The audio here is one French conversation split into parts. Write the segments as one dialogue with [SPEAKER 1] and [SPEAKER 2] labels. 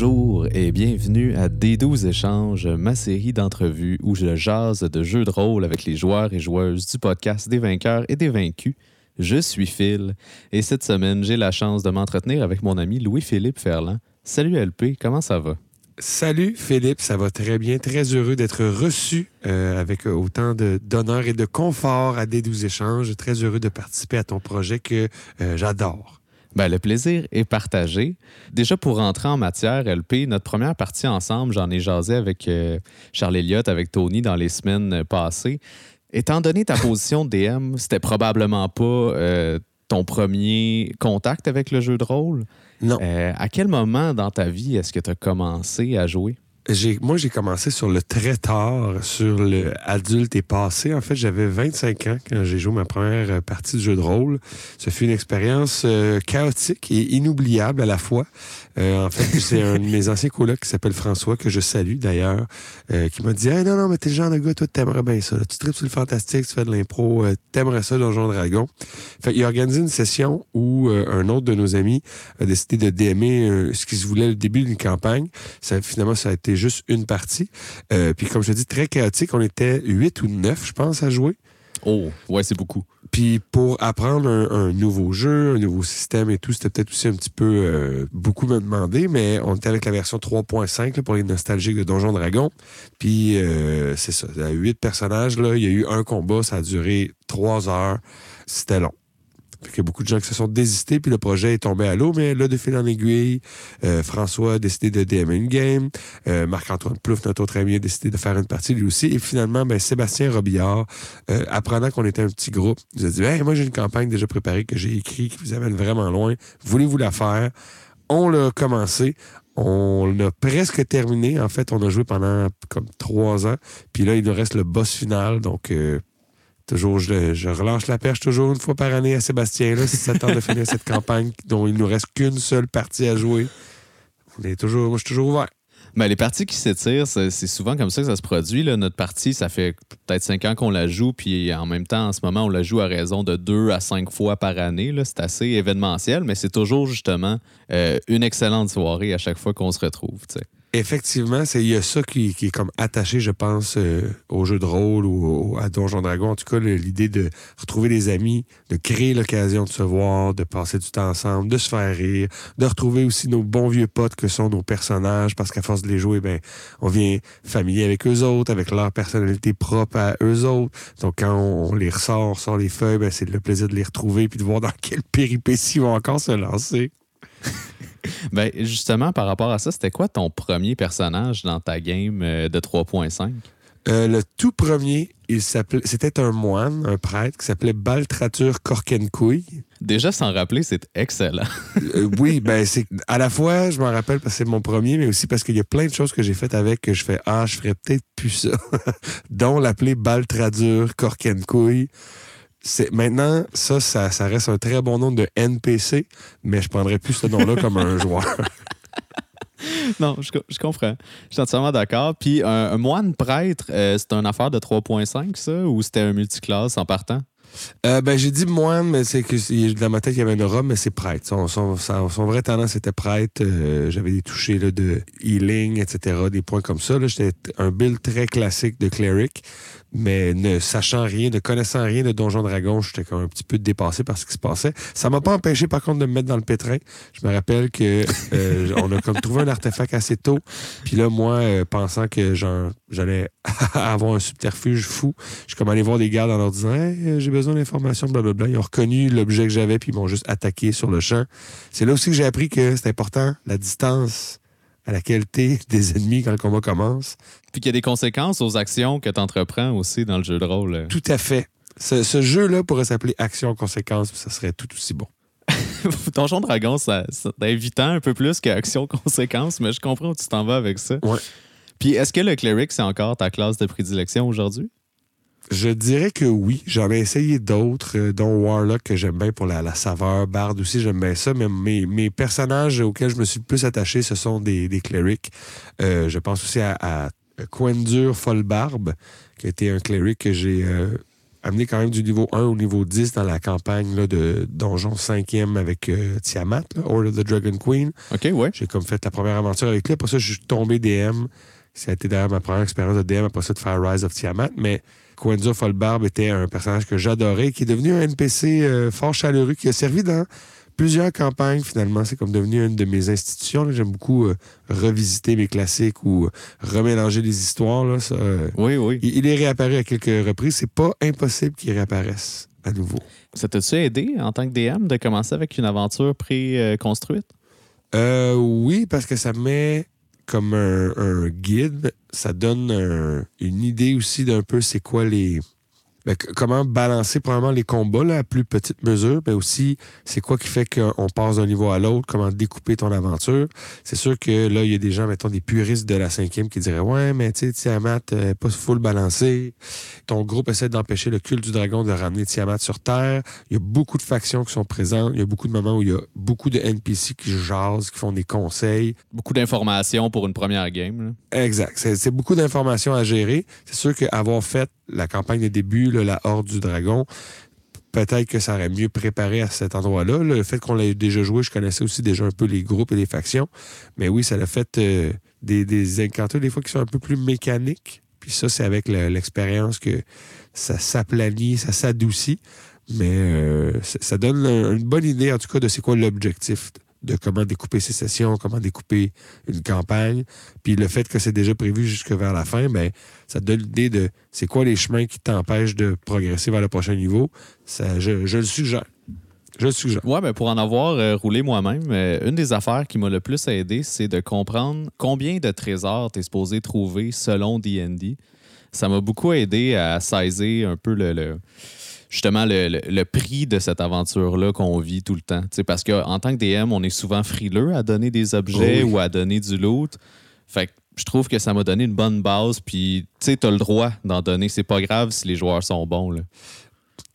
[SPEAKER 1] Bonjour et bienvenue à D12 Échanges, ma série d'entrevues où je jase de jeux de rôle avec les joueurs et joueuses du podcast des vainqueurs et des vaincus. Je suis Phil et cette semaine, j'ai la chance de m'entretenir avec mon ami Louis-Philippe Ferland. Salut LP, comment ça va?
[SPEAKER 2] Salut Philippe, ça va très bien. Très heureux d'être reçu euh, avec autant d'honneur et de confort à D12 Échanges. Très heureux de participer à ton projet que euh, j'adore.
[SPEAKER 1] Ben, le plaisir est partagé. Déjà, pour rentrer en matière, LP, notre première partie ensemble, j'en ai jasé avec euh, Charles Elliott, avec Tony dans les semaines passées. Étant donné ta position de DM, c'était probablement pas euh, ton premier contact avec le jeu de rôle?
[SPEAKER 2] Non.
[SPEAKER 1] Euh, à quel moment dans ta vie est-ce que tu as commencé à jouer?
[SPEAKER 2] Moi, j'ai commencé sur le très tard, sur le adulte et passé. En fait, j'avais 25 ans quand j'ai joué ma première partie de jeu de rôle. Ce fut une expérience euh, chaotique et inoubliable à la fois. Euh, en fait, c'est un de mes anciens colocs qui s'appelle François, que je salue d'ailleurs, euh, qui m'a dit hey, Non, non, mais t'es le genre de gars, toi, t'aimerais bien ça. Tu tripes sur le fantastique, tu fais de l'impro, euh, t'aimerais ça, Donjon Dragon. Fait il a organisé une session où euh, un autre de nos amis a décidé de DMer euh, ce qu'il se voulait le début d'une campagne. Ça, finalement, ça a été juste une partie. Euh, puis comme je te dis, très chaotique. On était huit ou neuf, je pense, à jouer.
[SPEAKER 1] Oh, ouais, c'est beaucoup.
[SPEAKER 2] Puis pour apprendre un, un nouveau jeu, un nouveau système et tout, c'était peut-être aussi un petit peu euh, beaucoup me demander, mais on était avec la version 3.5 là, pour les nostalgiques de Donjon Dragon. Puis euh, c'est ça, il y a huit personnages, là, il y a eu un combat, ça a duré trois heures. C'était long. Qu'il y a beaucoup de gens qui se sont désistés, puis le projet est tombé à l'eau, mais là, de fil en aiguille, euh, François a décidé de DM une game, euh, Marc-Antoine Plouffe, notre autre ami, a décidé de faire une partie lui aussi, et finalement, ben, Sébastien Robillard, euh, apprenant qu'on était un petit groupe, nous a dit Hey, moi j'ai une campagne déjà préparée que j'ai écrite qui vous amène vraiment loin. Voulez-vous la faire? On l'a commencé. On l'a presque terminé. En fait, on a joué pendant comme trois ans. Puis là, il nous reste le boss final. Donc, euh, toujours, je, relâche la perche toujours une fois par année à Sébastien. Là, si ça de finir cette campagne dont il nous reste qu'une seule partie à jouer. Je suis toujours ouvert.
[SPEAKER 1] Ben, les parties qui s'étirent, c'est souvent comme ça que ça se produit. Là. Notre partie, ça fait peut-être cinq ans qu'on la joue, puis en même temps, en ce moment, on la joue à raison de deux à cinq fois par année. C'est assez événementiel, mais c'est toujours justement euh, une excellente soirée à chaque fois qu'on se retrouve.
[SPEAKER 2] Effectivement, c'est il y a ça qui, est comme attaché, je pense, euh, au jeu de rôle ou au- à Donjon Dragon. En tout cas, l'idée de retrouver des amis, de créer l'occasion de se voir, de passer du temps ensemble, de se faire rire, de retrouver aussi nos bons vieux potes que sont nos personnages, parce qu'à force de les jouer, ben, on vient familier avec eux autres, avec leur personnalité propre à eux autres. Donc, quand on, les ressort, on ressort les feuilles, ben, c'est le plaisir de les retrouver puis de voir dans quelle péripétie ils vont encore se lancer.
[SPEAKER 1] Ben, justement, par rapport à ça, c'était quoi ton premier personnage dans ta game euh, de 3.5?
[SPEAKER 2] Euh, le tout premier, il s'appelait, c'était un moine, un prêtre, qui s'appelait Baltratur Corkencouille.
[SPEAKER 1] Déjà, sans rappeler, c'est excellent.
[SPEAKER 2] Euh, oui, ben c'est à la fois, je m'en rappelle parce que c'est mon premier, mais aussi parce qu'il y a plein de choses que j'ai faites avec que je fais ah, je ferais peut-être plus ça, dont l'appeler Baltradur Corkencouille. C'est maintenant ça, ça, ça reste un très bon nom de NPC, mais je prendrais plus ce nom-là comme un joueur.
[SPEAKER 1] non, je, co- je comprends. Je suis entièrement d'accord. Puis, un, un moine prêtre, euh, c'est une affaire de 3.5, ça, ou c'était un multiclasse en partant?
[SPEAKER 2] Euh, ben, j'ai dit moine, mais c'est que dans ma tête, il y avait une robe, mais c'est prêtre. Son, son, son, son vrai talent, c'était prêtre. Euh, J'avais des touchés là, de healing, etc., des points comme ça. là. J'étais un build très classique de cleric, mais ne sachant rien, ne connaissant rien de Donjon Dragon, j'étais comme un petit peu dépassé par ce qui se passait. Ça m'a pas empêché, par contre, de me mettre dans le pétrin. Je me rappelle que euh, on a comme trouvé un artefact assez tôt. Puis là, moi, euh, pensant que j'allais avoir un subterfuge fou, je suis comme allé voir des gardes en leur disant Hey, euh, j'ai besoin d'informations, blablabla. Ils ont reconnu l'objet que j'avais, puis ils m'ont juste attaqué sur le champ. C'est là aussi que j'ai appris que c'est important, la distance à laquelle t'es des ennemis quand le combat commence.
[SPEAKER 1] Puis qu'il y a des conséquences aux actions que tu entreprends aussi dans le jeu de rôle. euh.
[SPEAKER 2] Tout à fait. Ce, ce jeu-là pourrait s'appeler Action-Conséquence, puis ça serait tout aussi bon.
[SPEAKER 1] Donjon Dragon, ça, ça c'est invitant un peu plus qu'action-conséquence, mais je comprends où tu t'en vas avec ça.
[SPEAKER 2] Ouais.
[SPEAKER 1] Puis est-ce que le cleric, c'est encore ta classe de prédilection aujourd'hui?
[SPEAKER 2] Je dirais que oui. J'en ai essayé d'autres, euh, dont Warlock, que j'aime bien pour la, la saveur. Bard aussi, j'aime bien ça. Mais mes, mes personnages auxquels je me suis le plus attaché, ce sont des, des clerics. Euh, je pense aussi à, à Quendur Folbarbe, qui a été un cleric que j'ai euh, amené quand même du niveau 1 au niveau 10 dans la campagne là, de Donjon 5e avec euh, Tiamat, là, Order of the Dragon Queen.
[SPEAKER 1] OK, ouais.
[SPEAKER 2] J'ai comme fait la première aventure avec lui. Après ça, je suis tombé DM. Ça a été d'ailleurs ma première expérience de DM après ça de faire Rise of Tiamat. Mais Quenzo Folbarb était un personnage que j'adorais, qui est devenu un NPC euh, fort chaleureux, qui a servi dans plusieurs campagnes finalement. C'est comme devenu une de mes institutions. J'aime beaucoup euh, revisiter mes classiques ou euh, remélanger les histoires. Là, ça,
[SPEAKER 1] Oui, oui.
[SPEAKER 2] il, il est réapparu à quelques reprises. C'est pas impossible qu'il réapparaisse à nouveau.
[SPEAKER 1] Ça t'a-tu aidé en tant que DM de commencer avec une aventure pré-construite?
[SPEAKER 2] Euh, oui, parce que ça met comme un, un guide, ça donne un- une idée aussi d'un peu c'est quoi les. Comment balancer probablement les combats là, à plus petite mesure, mais aussi c'est quoi qui fait qu'on passe d'un niveau à l'autre, comment découper ton aventure? C'est sûr que là, il y a des gens, mettons, des puristes de la cinquième qui diraient Ouais, mais tu sais, Tiamat, euh, pas full balancé. Ton groupe essaie d'empêcher le culte du dragon de ramener Tiamat sur Terre. Il y a beaucoup de factions qui sont présentes. Il y a beaucoup de moments où il y a beaucoup de NPC qui jasent, qui font des conseils.
[SPEAKER 1] Beaucoup d'informations pour une première game. là.
[SPEAKER 2] Exact. C'est beaucoup d'informations à gérer. C'est sûr qu'avoir fait la campagne de début, la Horde du Dragon, peut-être que ça aurait mieux préparé à cet endroit-là. Le fait qu'on l'ait déjà joué, je connaissais aussi déjà un peu les groupes et les factions. Mais oui, ça a fait euh, des, des encanteurs des fois qui sont un peu plus mécaniques. Puis ça, c'est avec le- l'expérience que ça s'aplanit, ça s'adoucit. Mais euh, ça donne un- une bonne idée, en tout cas, de c'est quoi l'objectif de comment découper ces sessions, comment découper une campagne. Puis le fait que c'est déjà prévu jusque vers la fin, ben, ça te donne l'idée de c'est quoi les chemins qui t'empêchent de progresser vers le prochain niveau. Ça, je, je le suggère. Je le suggère.
[SPEAKER 1] Ouais, ben pour en avoir euh, roulé moi-même, euh, une des affaires qui m'a le plus aidé, c'est de comprendre combien de trésors tu es supposé trouver selon D&D. Ça m'a beaucoup aidé à saisir un peu le, le- justement le, le- le prix de cette aventure-là qu'on vit tout le temps. Parce qu'en tant que DM, on est souvent frileux à donner des objets
[SPEAKER 2] Oh oui.
[SPEAKER 1] ou à donner du loot. Fait que je trouve que ça m'a donné une bonne base. Puis, tu sais, t'as le droit d'en donner. C'est pas grave si les joueurs sont bons. Là.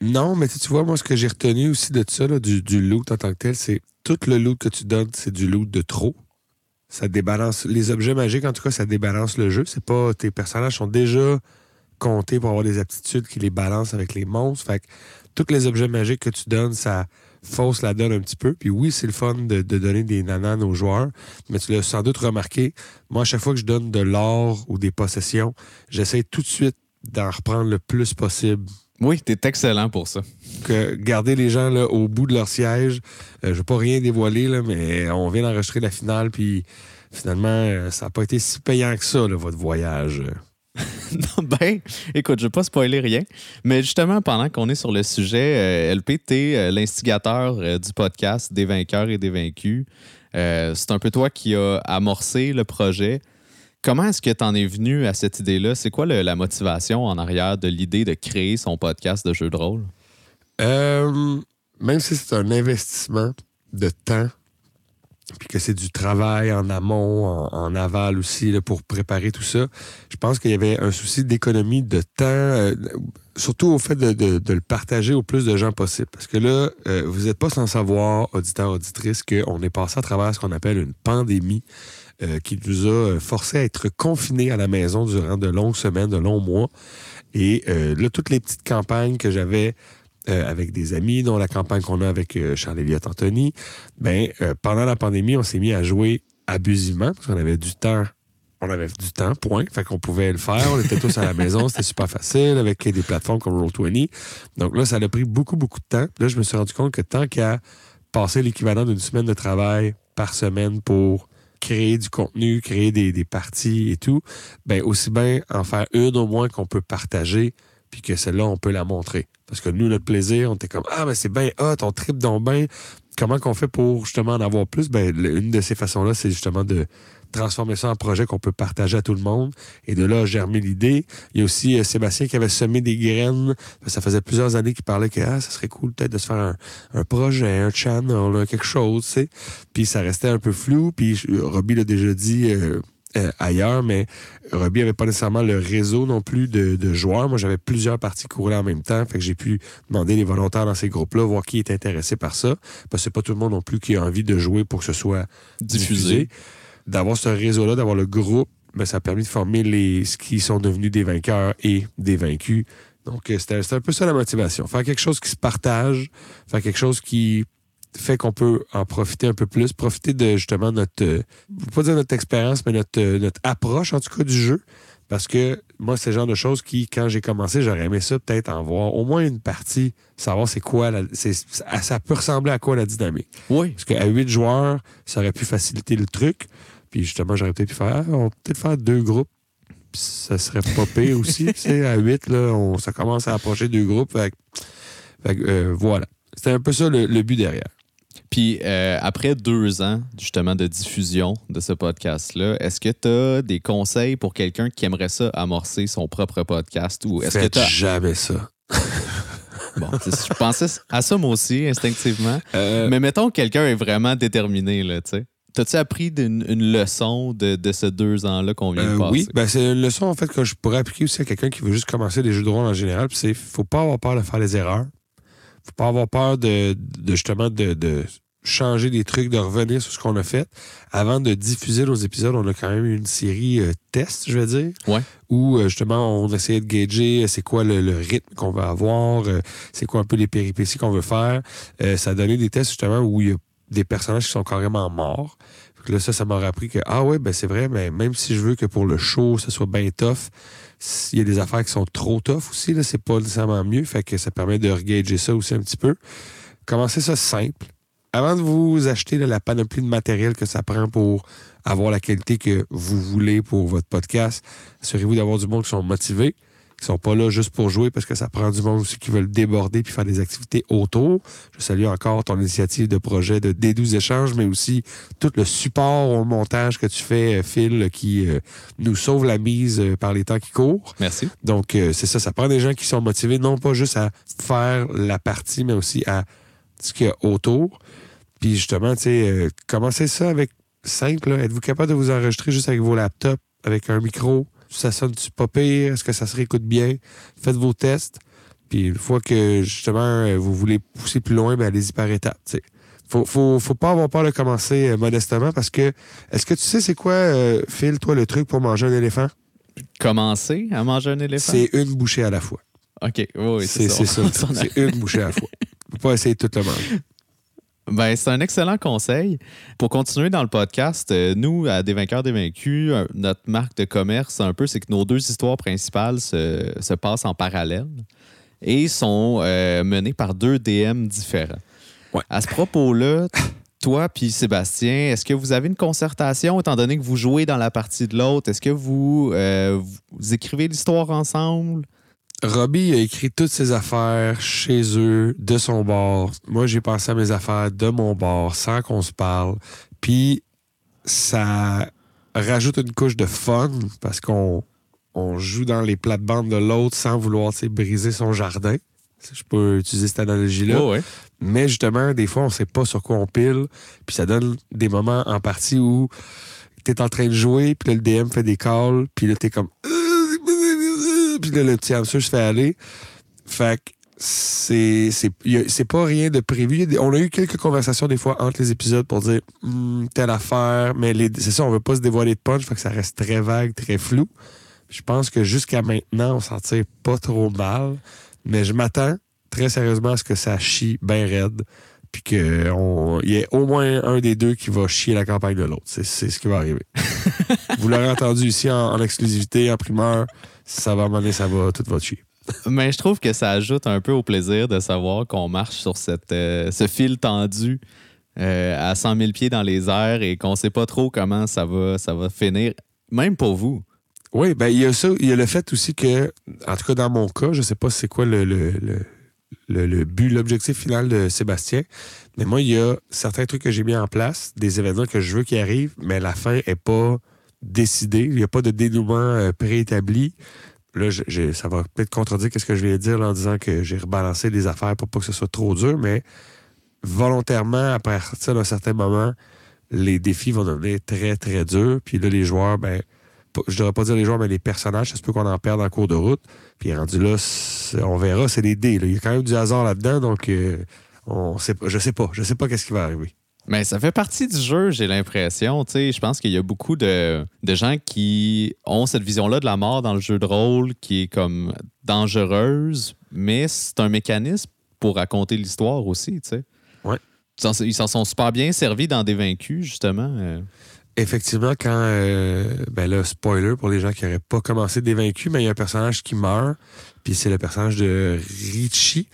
[SPEAKER 2] Non, mais tu tu vois, moi, ce que j'ai retenu aussi de ça, là, du, du loot en tant que tel, c'est tout le loot que tu donnes, c'est du loot de trop. Ça débalance. Les objets magiques, en tout cas, ça débalance le jeu. C'est pas. Tes personnages sont déjà comptés pour avoir des aptitudes qui les balancent avec les monstres. Fait que tous les objets magiques que tu donnes, ça fausse la donne un petit peu. Puis oui, c'est le fun de, de donner des nananes aux joueurs, mais tu l'as sans doute remarqué. Moi, à chaque fois que je donne de l'or ou des possessions, j'essaie tout de suite d'en reprendre le plus possible
[SPEAKER 1] Oui, t'es excellent pour ça.
[SPEAKER 2] que garder les gens là, au bout de leur siège. Euh, je ne veux pas rien dévoiler, là, mais on vient d'enregistrer la finale, puis finalement, euh, ça n'a pas été si payant que ça, là, votre voyage.
[SPEAKER 1] Non, ben, écoute, je vais pas spoiler rien, mais justement, pendant qu'on est sur le sujet, euh, LP, t'es euh, l'instigateur euh, du podcast Des vainqueurs et des vaincus. Euh, c'est un peu toi qui as amorcé le projet. Comment est-ce que tu en es venu à cette idée-là? C'est quoi la motivation en arrière de l'idée de créer son podcast de jeu de rôle?
[SPEAKER 2] Même si c'est un investissement de temps, puis que c'est du travail en amont, en, aval aussi, pour préparer tout ça, je pense qu'il y avait un souci d'économie de temps, euh, surtout au fait de, le partager au plus de gens possible. Parce que là, euh, vous n'êtes pas sans savoir, auditeur, auditrice, qu'on est passé à travers ce qu'on appelle une pandémie euh, qui nous a forcé à être confinés à la maison durant de longues semaines, de longs mois. Et là, toutes les petites campagnes que j'avais euh, avec des amis, dont la campagne qu'on a avec euh, Charles Elliott Anthony, ben, euh, pendant la pandémie, on s'est mis à jouer abusivement parce qu'on avait du temps. On avait du temps, point. Fait qu'on pouvait le faire. On était tous à la maison. C'était super facile avec des plateformes comme Roll20. Donc là, ça a pris beaucoup, beaucoup de temps. Là, je me suis rendu compte que tant qu'à passer l'équivalent d'une semaine de travail par semaine pour créer du contenu, créer des, des parties et tout, ben aussi bien en faire une au moins qu'on peut partager, puis que celle-là, on peut la montrer. Parce que nous, notre plaisir, on était comme Ah, ben c'est bien hot, on tripe donc bien. Comment qu'on fait pour justement en avoir plus? Ben, une de ces façons-là, c'est justement de transformer ça en projet qu'on peut partager à tout le monde. Et de là, a germé l'idée. Il y a aussi euh, Sébastien qui avait semé des graines. Ça faisait plusieurs années qu'il parlait que ah, ça serait cool peut-être de se faire un, un projet, un channel, quelque chose, tu sais. Puis ça restait un peu flou. Puis Robbie l'a déjà dit euh, euh, ailleurs, mais Robbie avait pas nécessairement le réseau non plus de, de joueurs. Moi, j'avais plusieurs parties roulaient en même temps. Fait que j'ai pu demander les volontaires dans ces groupes-là, voir qui est intéressé par ça. Parce que c'est pas tout le monde non plus qui a envie de jouer pour que ce soit diffusé. D'avoir ce réseau-là, d'avoir le groupe, ben, ça a permis de former les ce qui sont devenus des vainqueurs et des vaincus, Donc, euh, c'était un peu ça la motivation. Faire quelque chose qui se partage, faire quelque chose qui fait qu'on peut en profiter un peu plus, profiter de justement notre, euh, pas dire notre expérience, mais notre, euh, notre approche en tout cas du jeu. Parce que moi, c'est le genre de choses qui, quand j'ai commencé, j'aurais aimé ça peut-être en voir au moins une partie, savoir c'est quoi, la, c'est, ça ça peut ressembler à quoi la dynamique.
[SPEAKER 1] Oui.
[SPEAKER 2] Parce qu'à huit joueurs, ça aurait pu faciliter le truc. Puis justement, j'aurais peut-être pu faire, ah, on peut peut-être faire deux groupes. Ça serait pas pire aussi. tu sais, à huit, là, on, ça commence à approcher deux groupes. Fait, que- fait euh, voilà. C'était un peu ça le, le but derrière.
[SPEAKER 1] Puis euh, après deux ans justement de diffusion de ce podcast-là, est-ce que tu as des conseils pour quelqu'un qui aimerait ça amorcer son propre podcast ou est-ce que as...
[SPEAKER 2] jamais ça.
[SPEAKER 1] Bon, je pensais à ça moi aussi instinctivement.
[SPEAKER 2] Euh,
[SPEAKER 1] Mais mettons que quelqu'un est vraiment déterminé, là, tu sais. T'as-tu appris une, leçon de, de ces deux ans-là qu'on vient de
[SPEAKER 2] Euh,
[SPEAKER 1] passer?
[SPEAKER 2] oui, ben c'est une leçon en fait que je pourrais appliquer aussi à quelqu'un qui veut juste commencer des jeux de rôle en général. Puis c'est faut pas avoir peur de faire des erreurs. Faut pas avoir peur de, de justement de, de changer des trucs, de revenir sur ce qu'on a fait. Avant de diffuser nos épisodes, on a quand même eu une série euh, test, je vais dire.
[SPEAKER 1] Ouais.
[SPEAKER 2] Où euh, justement on essayait de gager euh, c'est quoi le, le rythme qu'on veut avoir, euh, c'est quoi un peu les péripéties qu'on veut faire. Euh, ça a donné des tests justement où il y a des personnages qui sont carrément morts. Là, ça, ça m'aurait appris que, ah ouais, ben c'est vrai, mais même si je veux que pour le show, ça soit bien tough, s'il y a des affaires qui sont trop tough aussi, là, c'est pas nécessairement mieux. Fait que ça permet de regager ça aussi un petit peu. Commencez ça simple. Avant de vous acheter là, la panoplie de matériel que ça prend pour avoir la qualité que vous voulez pour votre podcast, assurez-vous d'avoir du monde qui sont motivés, qui sont pas là juste pour jouer parce que ça prend du monde aussi qui veulent déborder puis faire des activités autour. Je salue encore ton initiative de projet de D12 échanges, mais aussi tout le support au montage que tu fais, euh, Phil, qui euh, nous sauve la mise euh, par les temps qui courent.
[SPEAKER 1] Merci.
[SPEAKER 2] Donc, euh, c'est ça, ça prend des gens qui sont motivés, non pas juste à faire la partie, mais aussi à ce qu'il y a autour. Puis justement, tu sais, commencez ça avec simple. là. Êtes-vous capable de vous enregistrer juste avec vos laptops, avec un micro? Ça sonne-tu pas pire? Est-ce que ça se réécoute bien? Faites vos tests. Puis une fois que justement euh, vous voulez pousser plus loin, ben allez-y par étapes. tu sais. Faut, faut, faut pas avoir peur de commencer euh, modestement parce que est-ce que tu sais c'est quoi, euh, Phil, toi, le truc pour manger un éléphant?
[SPEAKER 1] Commencer à manger un éléphant?
[SPEAKER 2] C'est une bouchée à la fois.
[SPEAKER 1] OK, oui, c'est ça.
[SPEAKER 2] C'est une bouchée à la fois. Faut pas essayer de tout le manger.
[SPEAKER 1] Ben, c'est un excellent conseil. Pour continuer dans le podcast, euh, nous, à Des vainqueurs, des vaincus, euh, notre marque de commerce, un peu, c'est que nos deux histoires principales se, se passent en parallèle et sont euh, menées par deux DM différents.
[SPEAKER 2] Ouais.
[SPEAKER 1] À ce propos-là, toi puis Sébastien, est-ce que vous avez une concertation étant donné que vous jouez dans la partie de l'autre? Est-ce que vous, euh, vous écrivez l'histoire ensemble?
[SPEAKER 2] Robbie a écrit toutes ses affaires chez eux, de son bord. Moi, j'ai pensé à mes affaires de mon bord, sans qu'on se parle. Puis, ça rajoute une couche de fun parce qu'on on joue dans les plates-bandes de l'autre sans vouloir tu sais, briser son jardin. Je peux utiliser cette analogie-là.
[SPEAKER 1] Oh, ouais.
[SPEAKER 2] Mais justement, des fois, on sait pas sur quoi on pile. Puis ça donne des moments en partie où tu es en train de jouer, puis là, le DM fait des calls, puis là, tu es comme. Puis là, le petit hamster se fait aller. Fait que c'est c'est pas rien de prévu. On a eu quelques conversations des fois entre les épisodes pour dire Hmm, telle affaire, mais les- c'est ça, on veut pas se dévoiler de punch, fait que ça reste très vague, très flou. Je pense que jusqu'à maintenant, on s'en tire pas trop mal, mais je m'attends très sérieusement à ce que ça chie bien raide, puis qu'il y ait au moins un des deux qui va chier la campagne de l'autre. C'est c'est ce qui va arriver. Vous l'aurez entendu ici en, en exclusivité, en primeur, ça va donné, ça va, tout va chier.
[SPEAKER 1] Mais je trouve que ça ajoute un peu au plaisir de savoir qu'on marche sur cette, euh, ce fil tendu euh, à 100 000 pieds dans les airs et qu'on sait pas trop comment ça va, ça va finir, même pour vous.
[SPEAKER 2] Oui, ben il y a ça, il y a le fait aussi que, en tout cas dans mon cas, je sais pas c'est quoi le, le, le, le- le but, l'objectif final de Sébastien, mais moi, il y a certains trucs que j'ai mis en place, des événements que je veux qui arrivent, mais la fin est pas il n'y a pas de dénouement euh, préétabli. Là, ça va peut-être contredire ce que je viens de dire en disant que j'ai rebalancé des affaires pour pas que ce soit trop dur, mais volontairement, à partir d'un certain moment, les défis vont devenir très, très durs. Puis là, les joueurs, ben, je devrais pas dire les joueurs, mais les personnages, ça se peut qu'on en perde en cours de route. Puis rendu là, on verra, c'est des dés. Il y a quand même du hasard là-dedans, donc euh, on sait pas, je sais pas. Je sais pas qu'est-ce qui va arriver.
[SPEAKER 1] Mais ça fait partie du jeu, j'ai l'impression. Tu sais, Je pense qu'il y a beaucoup de, de gens qui ont cette vision-là de la mort dans le jeu de rôle qui est comme dangereuse, mais c'est un mécanisme pour raconter l'histoire aussi, tu sais.
[SPEAKER 2] Ouais.
[SPEAKER 1] Ils s'en sont super bien servis dans des vaincus, justement. euh.
[SPEAKER 2] Effectivement, quand. euh, ben là, spoiler pour les gens qui n'auraient pas commencé des vaincus, mais il y a un personnage qui meurt, puis c'est le personnage de Richie.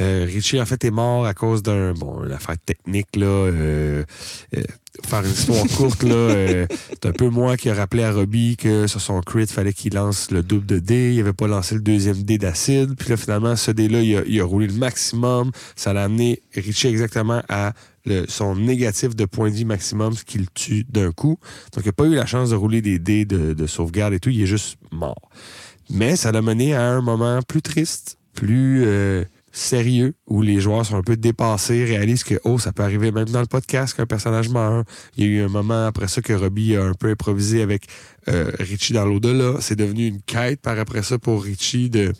[SPEAKER 2] Euh, Richie, en fait, est mort à cause d'un. Bon, une affaire technique, là. euh, euh, faire une histoire courte, là. euh, c'est un peu moi qui a rappelé à Robbie que sur son crit, fallait qu'il lance le double de dés. Il n'avait pas lancé le deuxième dé d'acide. Puis là, finalement, ce dé-là, il a, il a roulé le maximum. Ça l'a amené Richie exactement à son négatif de point de vie maximum, ce qui tue d'un coup. Donc, il n'a pas eu la chance de rouler des dés de, de sauvegarde et tout. Il est juste mort. Mais ça l'a mené à un moment plus triste, plus euh, sérieux, où les joueurs sont un peu dépassés, réalisent que, oh, ça peut arriver même dans le podcast qu'un personnage meurt. Il y a eu un moment après ça que Robbie a un peu improvisé avec euh, Richie dans l'au-delà. C'est devenu une quête par après ça pour Richie de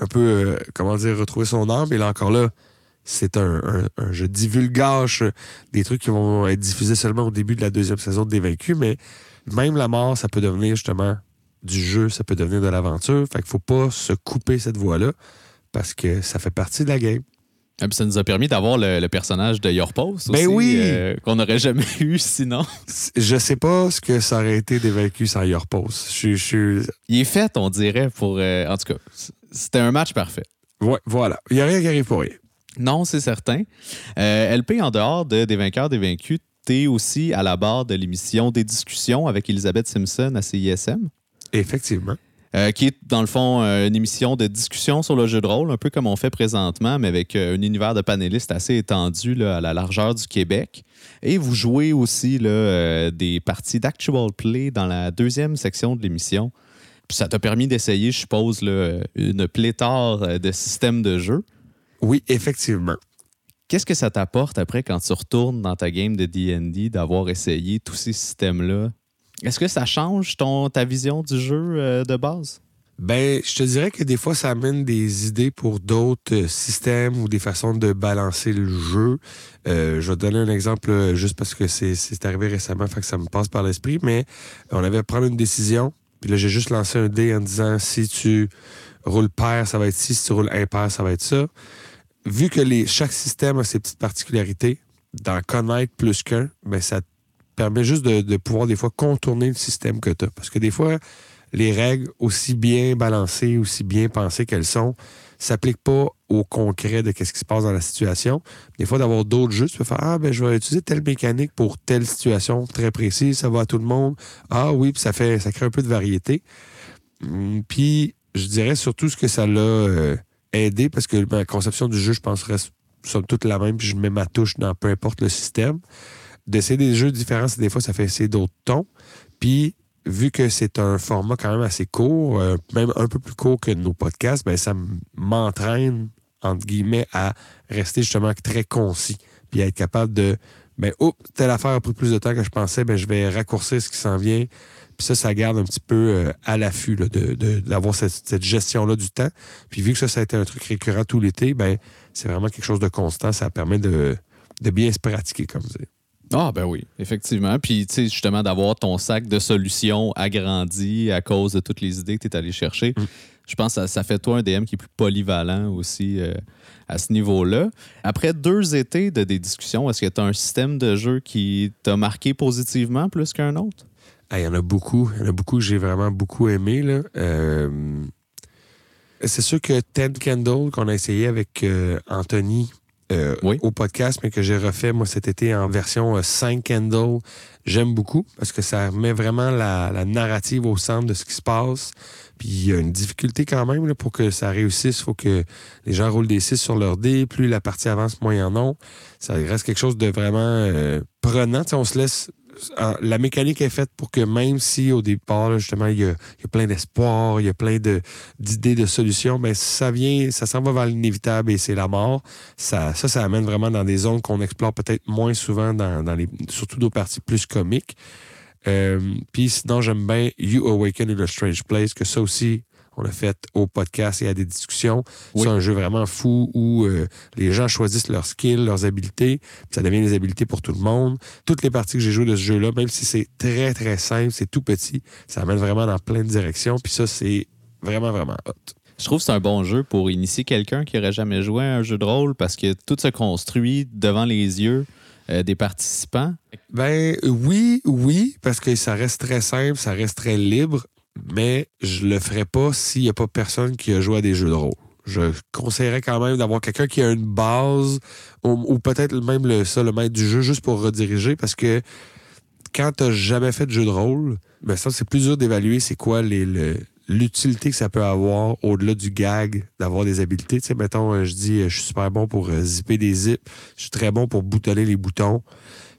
[SPEAKER 2] un peu, euh, comment dire, retrouver son âme. Et là encore là, c'est un, un, un jeu divulgage des trucs qui vont être diffusés seulement au début de la deuxième saison de Des Vaincus, mais même la mort, ça peut devenir justement du jeu, ça peut devenir de l'aventure. Fait qu'il faut pas se couper cette voie-là parce que ça fait partie de la game.
[SPEAKER 1] Ah, puis ça nous a permis d'avoir le, le personnage de Your Post
[SPEAKER 2] Ben
[SPEAKER 1] aussi,
[SPEAKER 2] oui!
[SPEAKER 1] euh, qu'on n'aurait jamais eu sinon.
[SPEAKER 2] Je sais pas ce que ça aurait été des vaincus sans Your Post. Je, je,
[SPEAKER 1] Il est fait, on dirait, pour... euh, en tout cas, c'était un match parfait.
[SPEAKER 2] ouais, voilà. Il n'y a rien qui arrive pour rien.
[SPEAKER 1] Non, c'est certain. Euh, LP, en dehors de Des vainqueurs, des vaincus, t'es aussi à la barre de l'émission Des discussions avec Elisabeth Simpson à CISM,
[SPEAKER 2] Effectivement.
[SPEAKER 1] euh, qui est, dans le fond, euh, une émission de discussion sur le jeu de rôle, un peu comme on fait présentement, mais avec euh, un univers de panélistes assez étendu là, à la largeur du Québec. Et vous jouez aussi là, des parties d'actual play dans la deuxième section de l'émission. Puis ça t'a permis d'essayer, je suppose, là, une pléthore de systèmes de jeu.
[SPEAKER 2] Oui, effectivement.
[SPEAKER 1] Qu'est-ce que ça t'apporte après quand tu retournes dans ta game de D&D d'avoir essayé tous ces systèmes-là? Est-ce que ça change ton, ta vision du jeu euh, de base?
[SPEAKER 2] Ben, je te dirais que des fois, ça amène des idées pour d'autres euh, systèmes ou des façons de balancer le jeu. Euh, je vais te donner un exemple juste parce que c'est arrivé récemment, fait que ça me passe par l'esprit, mais on avait à prendre une décision, puis là, j'ai juste lancé un dé en disant si tu roules pair, ça va être ci, si tu roules impair, ça va être ça. Vu que les, chaque système a ses petites particularités, d'en connaître plus qu'un, ben, ça permet juste de, pouvoir des fois contourner le système que tu as. Parce que des fois, les règles, aussi bien balancées, aussi bien pensées qu'elles sont, s'appliquent pas au concret de ce qui se passe dans la situation. Des fois, d'avoir d'autres jeux, tu peux faire Ah, ben, je vais utiliser telle mécanique pour telle situation très précise, ça va à tout le monde. Ah oui, puis ça fait ça crée un peu de variété. Hum, Puis, je dirais surtout ce que ça l'a euh, aidé, parce que ma conception du jeu, je pense, reste somme toute la même, puis je mets ma touche dans peu importe le système. D'essayer des jeux différents, des fois, ça fait essayer d'autres tons. Puis, vu que c'est un format quand même assez court, euh, même un peu plus court que nos podcasts, ben, ça m'entraîne, entre guillemets, à rester justement très concis. Puis à être capable de, ben, oups, telle affaire a pris plus de temps que je pensais, ben, je vais raccourcir ce qui s'en vient. Puis ça, ça garde un petit peu euh, à l'affût là, de, de- d'avoir cette, cette gestion-là du temps. Puis vu que ça, ça a été un truc récurrent tout l'été, ben, c'est vraiment quelque chose de constant. Ça permet de, de bien se pratiquer, comme ça.
[SPEAKER 1] Ah, ben oui, effectivement. Puis, tu sais, justement, d'avoir ton sac de solutions agrandi à cause de toutes les idées que tu es allé chercher,
[SPEAKER 2] Mm.
[SPEAKER 1] je pense que ça, ça fait toi un DM qui est plus polyvalent aussi euh, à ce niveau-là. Après deux étés de des discussions, est-ce que tu as un système de jeu qui t'a marqué positivement plus qu'un autre?
[SPEAKER 2] Ah, Il y en a beaucoup. Il y en a beaucoup que j'ai vraiment beaucoup aimé. Là. Euh, c'est sûr que Ten Candle, qu'on a essayé avec euh, Anthony euh,
[SPEAKER 1] Oui.
[SPEAKER 2] au podcast, mais que j'ai refait moi cet été en version 5 Candle, j'aime beaucoup parce que ça met vraiment la, la narrative au centre de ce qui se passe. Puis il y a une difficulté quand même là, pour que ça réussisse. Il faut que les gens roulent des 6 sur leur dé. Plus la partie avance, moins ils en ont. Ça reste quelque chose de vraiment euh, prenant. On se laisse la mécanique est faite pour que même si au départ, justement, il y a, plein d'espoir, il y a plein d'idées de, solutions, ben ça vient, ça s'en va vers l'inévitable et c'est la mort. Ça, ça, ça amène vraiment dans des zones qu'on explore peut-être moins souvent, dans, dans les, surtout nos parties plus comiques. Euh, Puis sinon, j'aime bien You Awaken in a Strange Place, que ça aussi, on l'a fait au podcast et à des discussions.
[SPEAKER 1] Oui.
[SPEAKER 2] C'est un jeu vraiment fou où euh, les gens choisissent leurs skills, leurs habiletés. Ça devient des habiletés pour tout le monde. Toutes les parties que j'ai jouées de ce jeu-là, même si c'est très, très simple, c'est tout petit, ça amène vraiment dans plein de directions. Puis ça, c'est vraiment, vraiment hot.
[SPEAKER 1] Je trouve que c'est un bon jeu pour initier quelqu'un qui n'aurait jamais joué à un jeu de rôle parce que tout se construit devant les yeux euh, des participants.
[SPEAKER 2] Ben oui, oui, parce que ça reste très simple, ça reste très libre, mais je le ferais pas s'il n'y a pas personne qui a joué à des jeux de rôle. Je conseillerais quand même d'avoir quelqu'un qui a une base ou, peut-être même le, ça, le maître du jeu, juste pour rediriger, parce que quand tu n'as jamais fait de jeu de rôle, ben ça, c'est plus dur d'évaluer c'est quoi l'utilité que ça peut avoir au-delà du gag, d'avoir des habiletés. Tu sais, mettons, je dis, je suis super bon pour euh, zipper des zips, je suis très bon pour boutonner les boutons,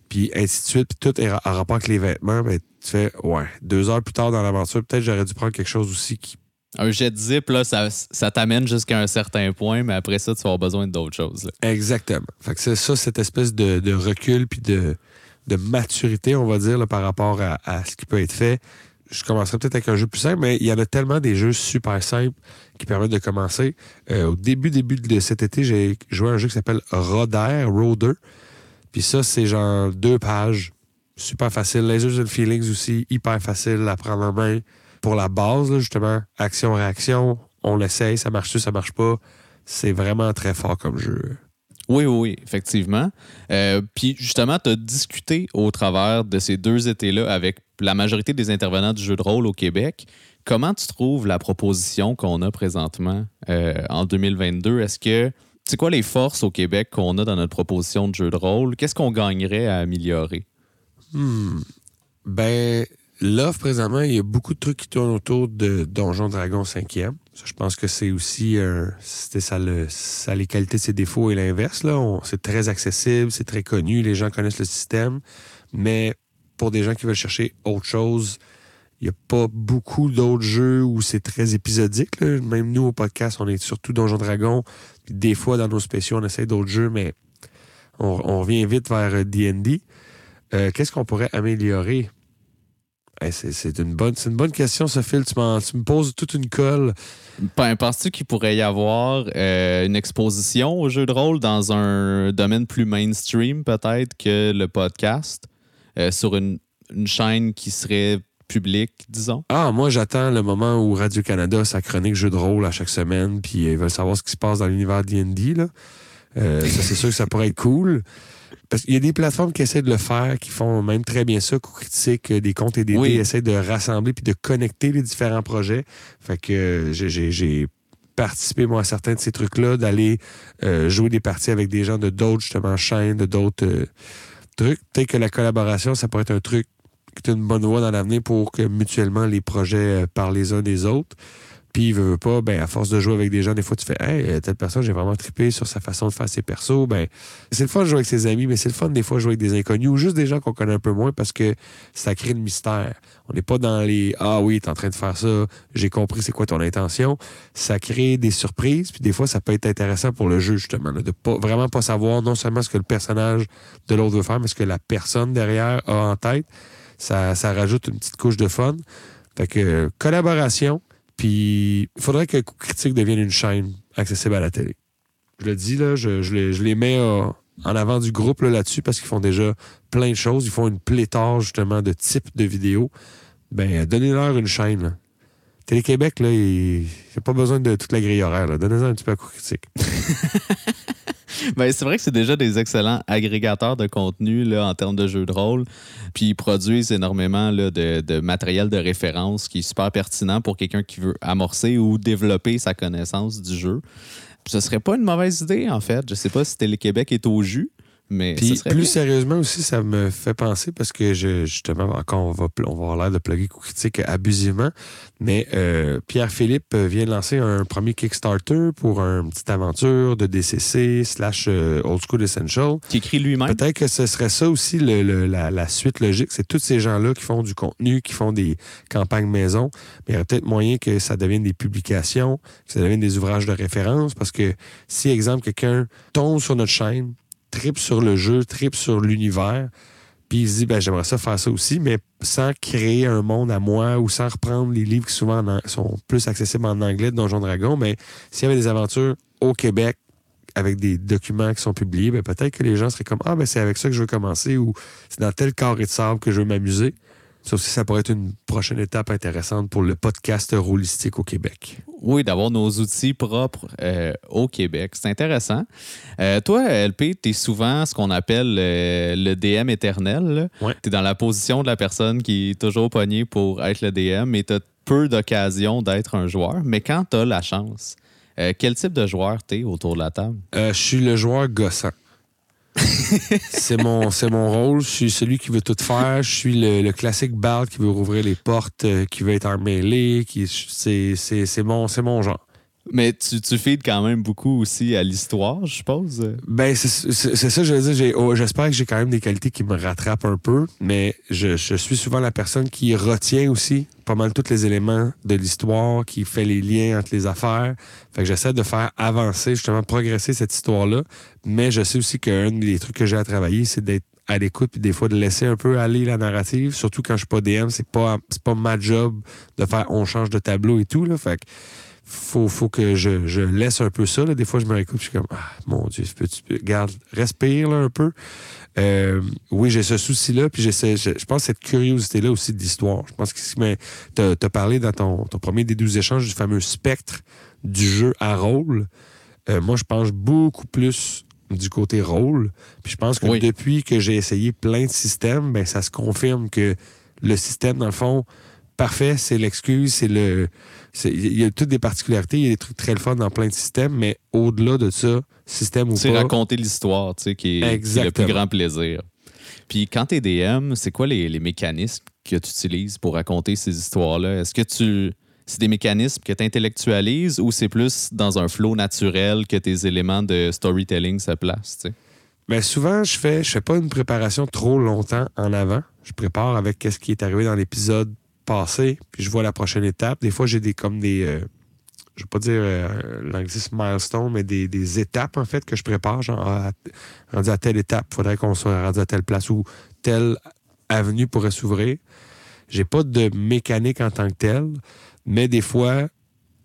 [SPEAKER 2] puis ainsi de suite, puis tout est en rapport avec les vêtements, ben, tu fais, ouais, deux heures plus tard dans l'aventure, peut-être j'aurais dû prendre quelque chose aussi qui.
[SPEAKER 1] Un jet de zip, là, ça, t'amène jusqu'à un certain point, mais après ça, tu vas avoir besoin d'autres choses.
[SPEAKER 2] Exactement. Fait que c'est ça, cette espèce de, recul puis de, de maturité, on va dire, par rapport à, à ce qui peut être fait je commencerai peut-être avec un jeu plus simple, mais il y en a tellement des jeux super simples qui permettent de commencer. Euh, au début, début de cet été, j'ai joué à un jeu qui s'appelle Roder, Roder. Puis ça, c'est genre deux pages. Super facile. Lasers and Feelings aussi, hyper facile à prendre en main. Pour la base, justement, action-réaction, on l'essaye, ça marche-tu, ça marche pas? C'est vraiment très fort comme jeu.
[SPEAKER 1] Oui, oui, effectivement. Euh, puis justement, tu as discuté au travers de ces deux étés-là avec la majorité des intervenants du jeu de rôle au Québec. Comment tu trouves la proposition qu'on a présentement euh, en 2022? Est-ce que c'est quoi les forces au Québec qu'on a dans notre proposition de jeu de rôle? Qu'est-ce qu'on gagnerait à améliorer?
[SPEAKER 2] Hmm. Ben, l'offre présentement, il y a beaucoup de trucs qui tournent autour de Donjon Dragon 5e. je pense que c'est aussi ça, le, ça les qualités, ses défauts et l'inverse. C'est très accessible, c'est très connu, les gens connaissent le système. Mais pour des gens qui veulent chercher autre chose, n'y a pas beaucoup d'autres jeux où c'est très épisodique. Même nous, au podcast, on est surtout Donjon Dragon. Des fois, dans nos spéciaux, on essaie d'autres jeux, mais on, revient vite vers D&D. Euh, qu'est-ce qu'on pourrait améliorer? c'est une bonne, une bonne question, Sophie. Tu, tu me poses toute une colle.
[SPEAKER 1] Penses-tu qu'il pourrait y avoir euh, une exposition au jeu de rôle dans un domaine plus mainstream, peut-être, que le podcast? Euh, sur une, chaîne qui serait publique, disons?
[SPEAKER 2] Ah, moi, j'attends le moment où Radio-Canada sa chronique jeu de rôle à chaque semaine, puis ils veulent savoir ce qui se passe dans l'univers D&D. Euh, ça, c'est sûr que ça pourrait être cool. Parce qu'il y a des plateformes qui essaient de le faire, qui font même très bien ça, critique, euh, des comptes et des oui. essaient de rassembler puis de connecter les différents projets. Fait que j'ai participé, moi, à certains de ces trucs-là, d'aller jouer des parties avec des gens de d'autres, justement, chaînes, de d'autres truc. Peut-être que la collaboration, ça pourrait être un truc qui est une bonne voie dans l'avenir pour que mutuellement les projets euh, parlent les uns des autres. Puis, il veut pas, ben, à force de jouer avec des gens, des fois, tu fais, hey, euh, telle personne, j'ai vraiment trippé sur sa façon de faire ses persos. Ben, c'est le fun de jouer avec ses amis, mais c'est le fun, des fois, de jouer avec des inconnus ou juste des gens qu'on connaît un peu moins parce que ça crée le mystère. On n'est pas dans les, ah oui, t'es en train de faire ça, j'ai compris c'est quoi ton intention. Ça crée des surprises, puis des fois, ça peut être intéressant pour le jeu, justement, de pas, vraiment pas savoir non seulement ce que le personnage de l'autre veut faire, mais ce que la personne derrière a en tête. Ça, ça rajoute une petite couche de fun. Fait que, collaboration, puis il faudrait que Critique devienne une chaîne accessible à la télé. Je le dis, là, je, les, mets euh, en avant du groupe là-dessus parce qu'ils font déjà plein de choses. Ils font une pléthore justement de types de vidéos. Ben, donnez-leur une chaîne. Télé-Québec, là, il n'y a pas besoin de toute la grille horaire. Donnez-leur un petit peu à Coup Critique.
[SPEAKER 1] ben, c'est vrai que c'est déjà des excellents agrégateurs de contenu en termes de jeux de rôle. Puis ils produisent énormément là, de, matériel de référence qui est super pertinent pour quelqu'un qui veut amorcer ou développer sa connaissance du jeu. Ce serait pas une mauvaise idée, en fait. Je sais pas si Télé-Québec est au jus, mais
[SPEAKER 2] Puis, plus sérieusement aussi, ça me fait penser parce que je, justement, encore, on va, on va avoir l'air de plugger coup critique abusivement, mais euh, Pierre-Philippe vient de lancer un premier Kickstarter pour une petite aventure de DCC slash euh, Old School Essential.
[SPEAKER 1] Qui écrit lui-même.
[SPEAKER 2] Peut-être que ce serait ça aussi la, suite logique. C'est tous ces gens-là qui font du contenu, qui font des campagnes maison. Mais il y aurait peut-être moyen que ça devienne des publications, que ça devienne des ouvrages de référence parce que si, exemple, quelqu'un tombe sur notre chaîne, tripe sur le jeu, tripe sur l'univers, puis il se dit, ben, j'aimerais ça faire ça aussi, mais sans créer un monde à moi ou sans reprendre les livres qui souvent sont plus accessibles en anglais de Donjon Dragon, mais s'il y avait des aventures au Québec avec des documents qui sont publiés, ben, peut-être que les gens seraient comme, ah, ben, c'est avec ça que je veux commencer ou c'est dans tel carré de sable que je veux m'amuser. Ça aussi, ça pourrait être une prochaine étape intéressante pour le podcast rôlistique au Québec.
[SPEAKER 1] Oui, d'avoir nos outils propres euh, au Québec. C'est intéressant. Euh, toi, LP, tu es souvent ce qu'on appelle euh, le DM éternel.
[SPEAKER 2] Ouais.
[SPEAKER 1] Tu es dans la position de la personne qui est toujours pognée pour être le DM, mais tu as peu d'occasions d'être un joueur. Mais quand tu as la chance, quel type de joueur tu es autour de la table?
[SPEAKER 2] Je suis le joueur gossant. c'est mon, c'est mon rôle. Je suis celui qui veut tout faire. Je suis le, le classique bard qui veut rouvrir les portes, euh, qui veut être en mêlée. Qui, c'est, c'est, c'est, mon, c'est mon genre.
[SPEAKER 1] Mais tu, tu feeds quand même beaucoup aussi à l'histoire, je suppose.
[SPEAKER 2] Ben, c'est, ça, je veux dire. oh, j'espère que j'ai quand même des qualités qui me rattrapent un peu, mais je, je suis souvent la personne qui retient aussi pas mal tous les éléments de l'histoire, qui fait les liens entre les affaires. Fait que j'essaie de faire avancer, justement, progresser cette histoire-là. Mais je sais aussi qu'un des trucs que j'ai à travailler, c'est d'être à l'écoute puis des fois de laisser un peu aller la narrative. Surtout quand je suis pas DM, c'est pas, c'est pas ma job de faire on change de tableau et tout. Là. Fait que faut, faut que je, je laisse un peu ça. Là. Des fois, je me réécoute je suis comme, ah, mon Dieu, peux tu garde, respire là, un peu. Euh, oui, j'ai ce souci-là, puis j'essaie, je, je pense cette curiosité-là aussi d'histoire. Je pense que tu as parlé dans ton, ton premier des douze échanges du fameux spectre du jeu à rôle. Euh, moi, je pense beaucoup plus du côté rôle. Puis je pense que
[SPEAKER 1] Oui.
[SPEAKER 2] depuis que j'ai essayé plein de systèmes, ben, ça se confirme que le système, dans le fond, parfait, c'est l'excuse, c'est le. C'est- Il y a toutes des particularités, il y a des trucs très le fun dans plein de systèmes, mais au-delà de ça, système ou
[SPEAKER 1] C'est
[SPEAKER 2] pas.
[SPEAKER 1] raconter l'histoire, tu sais, qui est, qui est le plus grand plaisir. Puis quand t'es DM, c'est quoi les, les mécanismes que tu utilises pour raconter ces histoires-là? Est-ce que tu. C'est des mécanismes que tu intellectualises ou c'est plus dans un flow naturel que tes éléments de storytelling se placent? tu sais?
[SPEAKER 2] Ben souvent, je fais, je fais pas une préparation trop longtemps en avant. Je prépare avec ce qui est arrivé dans l'épisode passé, puis je vois la prochaine étape. Des fois, j'ai des comme des, euh, je vais pas dire euh, milestone, mais des, des étapes en fait que je prépare. Genre, à, rendu à telle étape, faudrait qu'on soit rendu à telle place où telle avenue pourrait s'ouvrir. J'ai pas de mécanique en tant que telle, mais des fois,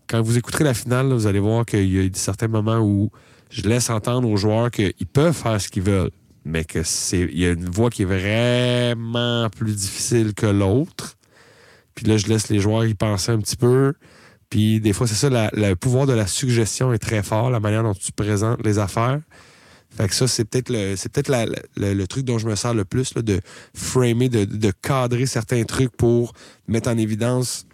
[SPEAKER 2] quand vous écouterez la finale, vous allez voir qu'il y a certains moments où je laisse entendre aux joueurs qu'ils peuvent faire ce qu'ils veulent, mais que c'est il y a une voix qui est vraiment plus difficile que l'autre. Puis là, je laisse les joueurs y penser un petit peu. Puis des fois, c'est ça, le pouvoir de la suggestion est très fort, la manière dont tu présentes les affaires. Fait que ça, c'est peut-être le, c'est peut-être le, truc dont je me sers le plus, là, de framer, de, de cadrer certains trucs pour mettre en évidence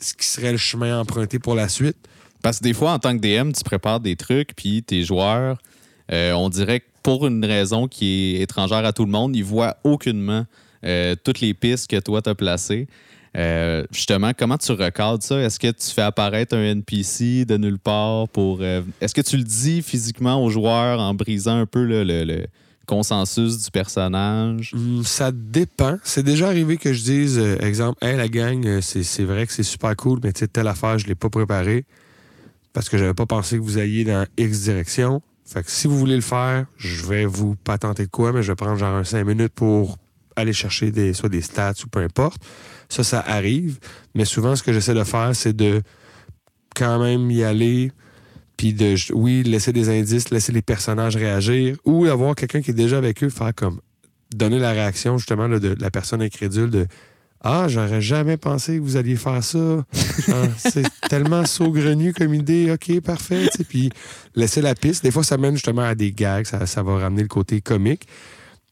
[SPEAKER 2] ce qui serait le chemin emprunté pour la suite.
[SPEAKER 1] Parce que des fois, en tant que DM, tu prépares des trucs, puis tes joueurs, euh, on dirait que pour une raison qui est étrangère à tout le monde, ils voient aucunement euh, toutes les pistes que toi t'as placées. Euh, justement, comment tu recadres ça? Est-ce que tu fais apparaître un NPC de nulle part pour. euh, Est-ce que tu le dis physiquement aux joueurs en brisant un peu le, consensus du personnage?
[SPEAKER 2] Hum, Ça dépend. C'est déjà arrivé que je dise, euh, exemple, hey, la gang, c'est vrai que c'est super cool, mais telle affaire, je l'ai pas préparée parce que j'avais pas pensé que vous alliez dans X direction. Fait que si vous voulez le faire, je vais vous patenter de quoi, mais je vais prendre genre un 5 minutes pour aller chercher des, soit des stats ou peu importe. Ça, ça arrive. Mais souvent, ce que j'essaie de faire, c'est de quand même y aller, puis de, oui, laisser des indices, laisser les personnages réagir, ou avoir quelqu'un qui est déjà avec eux, faire comme donner la réaction justement là, de la personne incrédule de Ah, j'aurais jamais pensé que vous alliez faire ça. C'est tellement saugrenu comme idée. OK, parfait. Puis laisser la piste. Des fois, ça mène justement à des gags. Ça, ça va ramener le côté comique.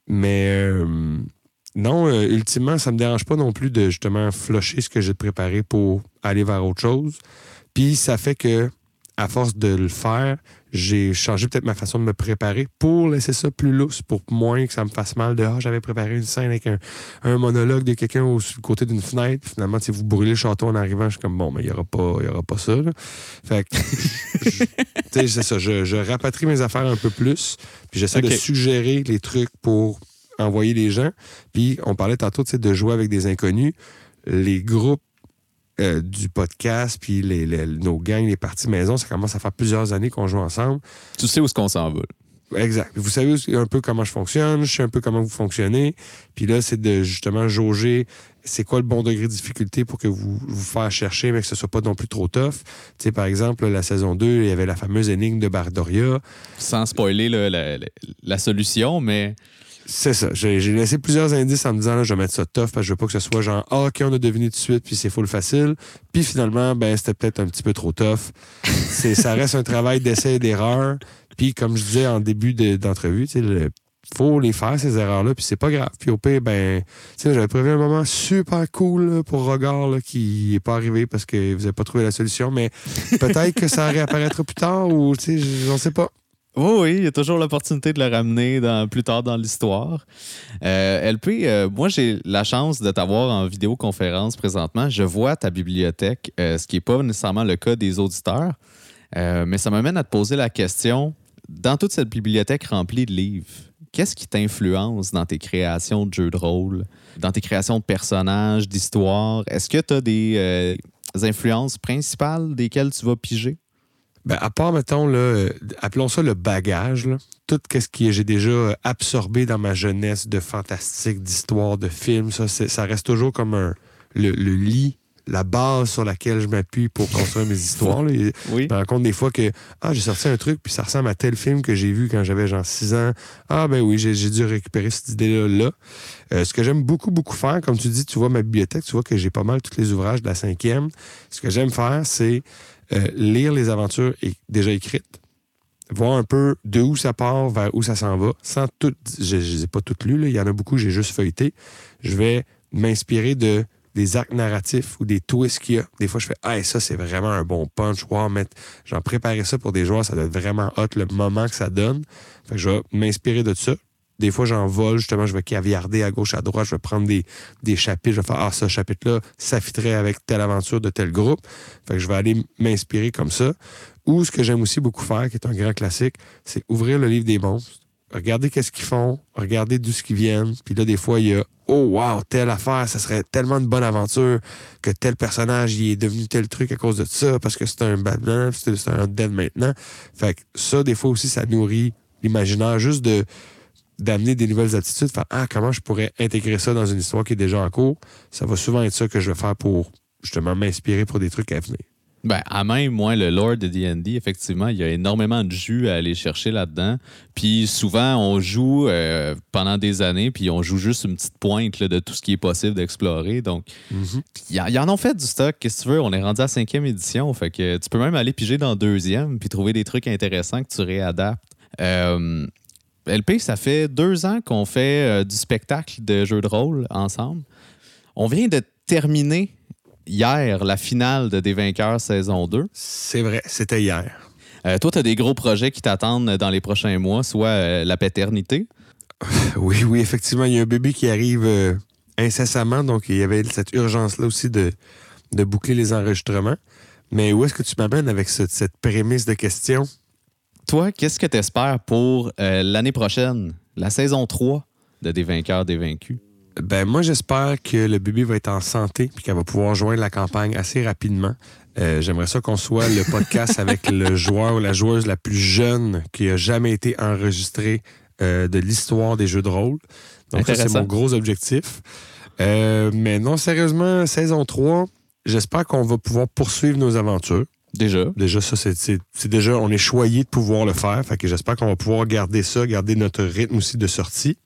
[SPEAKER 2] Mais euh, non, euh, ultimement, ça me dérange pas non plus de justement flusher ce que j'ai préparé pour aller vers autre chose. Puis ça fait que, à force de le faire, j'ai changé peut-être ma façon de me préparer pour laisser ça plus lousse, pour moins que ça me fasse mal de Ah, j'avais préparé une scène avec un, un monologue de quelqu'un au côté d'une fenêtre. Finalement, si vous brûlez le château en arrivant, je suis comme bon, mais il n'y aura pas, y aura pas ça. là. Fait que, je- tu sais, c'est ça. Je, je rapatrie mes affaires un peu plus, puis j'essaie de suggérer les trucs pour envoyer les gens. Puis on parlait tantôt de jouer avec des inconnus. Les groupes euh, du podcast, puis les, les- nos gangs, les parties maison, ça commence à faire plusieurs années qu'on joue ensemble.
[SPEAKER 1] Tu sais où est-ce qu'on s'en va?
[SPEAKER 2] Exact. Vous savez un peu comment je fonctionne, je sais un peu comment vous fonctionnez. Puis là, c'est de justement jauger c'est quoi le bon degré de difficulté pour que vous vous faire chercher, mais que ce soit pas non plus trop tough. Tu sais, par exemple, la saison 2, il y avait la fameuse énigme de Bardoria.
[SPEAKER 1] Sans spoiler là, la, la- la solution, mais
[SPEAKER 2] C'est ça. J'ai laissé plusieurs indices en me disant, là, je vais mettre ça tough parce que je veux pas que ce soit genre, ah, OK, on a deviné tout de suite, puis c'est full facile. Puis finalement, ben, c'était peut-être un petit peu trop tough. Ça reste un travail d'essai et d'erreur. Puis comme je disais en début de- d'entrevue, sais, le- faut les faire, ces erreurs-là, puis c'est pas grave. Puis au pire, ben, j'avais prévu un moment super cool là, pour Regard là, qui est pas arrivé parce que vous avez pas trouvé la solution, mais peut-être que ça réapparaîtra plus tard ou, tu sais, j'en sais pas.
[SPEAKER 1] Oui, oui, il y a toujours l'opportunité de le ramener plus tard dans l'histoire. Euh, LP, euh, moi, j'ai la chance de t'avoir en vidéoconférence présentement. Je vois ta bibliothèque, euh, ce qui n'est pas nécessairement le cas des auditeurs. Mais ça m'amène à te poser la question dans toute cette bibliothèque remplie de livres, qu'est-ce qui t'influence dans tes créations de jeux de rôle, dans tes créations de personnages, d'histoires? Est-ce que tu as des influences principales desquelles tu vas piger?
[SPEAKER 2] Ben, à part, mettons, là, euh, appelons ça le bagage, là. tout ce que j'ai déjà absorbé dans ma jeunesse de fantastique, d'histoire, de films, ça, ça reste toujours comme un, le, le lit, la base sur laquelle je m'appuie pour construire mes histoires. là. Et
[SPEAKER 1] Oui.
[SPEAKER 2] Je me rends compte des fois que ah, j'ai sorti un truc, puis ça ressemble à tel film que j'ai vu quand j'avais genre 6 ans. Ah, ben oui, j'ai j'ai dû récupérer cette idée-là. là. Euh, ce que j'aime beaucoup, beaucoup faire, comme tu dis, tu vois ma bibliothèque, tu vois que j'ai pas mal tous les ouvrages de la cinquième. Ce que j'aime faire, c'est euh, lire les aventures déjà écrites, voir un peu de où ça part, vers où ça s'en va, sans tout. Je ne les ai pas toutes lues, il y en a beaucoup, j'ai juste feuilleté. Je vais m'inspirer de des arcs narratifs ou des twists qu'il y a. Des fois, je fais Hey, ça, c'est vraiment un bon punch. Wow. J'en préparais ça pour des joueurs, ça doit être vraiment hot le moment que ça donne. Fait que je vais m'inspirer de ça. Des fois, j'en vole, justement, je vais caviarder à gauche, à droite, je vais prendre des, des chapitres, je vais faire Ah, ce chapitre-là, ça fitterait avec telle aventure de tel groupe. Fait que je vais aller m'inspirer comme ça. Ou ce que j'aime aussi beaucoup faire, qui est un grand classique, c'est ouvrir le livre des monstres, regarder qu'est-ce qu'ils font, regarder d'où ce qu'ils viennent. Puis là, des fois, il y a Oh, wow, telle affaire, ça serait tellement une bonne aventure que tel personnage il est devenu tel truc à cause de ça, parce que c'est un Batman, c'est un dead maintenant. Fait que ça, des fois aussi, ça nourrit l'imaginaire juste de d'amener des nouvelles attitudes, faire Ah, comment je pourrais intégrer ça dans une histoire qui est déjà en cours? Ça va souvent être ça que je vais faire pour justement m'inspirer pour des trucs à venir.
[SPEAKER 1] Ben, à même, moi, le lore de D&D, effectivement, il y a énormément de jus à aller chercher là-dedans. Puis souvent, on joue euh, pendant des années, puis on joue juste une petite pointe là, de tout ce qui est possible d'explorer. Donc, ils en- ils en ont fait du stock, qu'est-ce que tu veux? On est rendu à cinquième édition, fait que tu peux même aller piger dans deuxième, puis trouver des trucs intéressants que tu réadaptes. Euh, LP, ça fait deux ans qu'on fait euh, du spectacle de jeux de rôle ensemble. On vient de terminer hier la finale de Des Vainqueurs saison 2.
[SPEAKER 2] C'est vrai, c'était hier.
[SPEAKER 1] Euh, toi, tu as des gros projets qui t'attendent dans les prochains mois, soit euh, la paternité.
[SPEAKER 2] Oui, oui, effectivement, il y a un bébé qui arrive euh, incessamment, donc il y avait cette urgence-là aussi de, de boucler les enregistrements. Mais où est-ce que tu m'amènes avec ce- cette prémisse de question?
[SPEAKER 1] Toi, qu'est-ce que tu espères pour euh, l'année prochaine, la saison 3 de Des Vainqueurs, des Vaincus?
[SPEAKER 2] Ben moi, j'espère que le bébé va être en santé puis qu'elle va pouvoir joindre la campagne assez rapidement. Euh, J'aimerais ça qu'on soit le podcast avec le joueur ou la joueuse la plus jeune qui a jamais été enregistrée euh, de l'histoire des jeux de rôle. Donc ça, c'est mon gros objectif. Euh, mais non, sérieusement, saison 3, j'espère qu'on va pouvoir poursuivre nos aventures.
[SPEAKER 1] Déjà.
[SPEAKER 2] Déjà, ça, c'est- déjà, on est choyé de pouvoir le faire. Fait que j'espère qu'on va pouvoir garder ça, garder notre rythme aussi de sortie.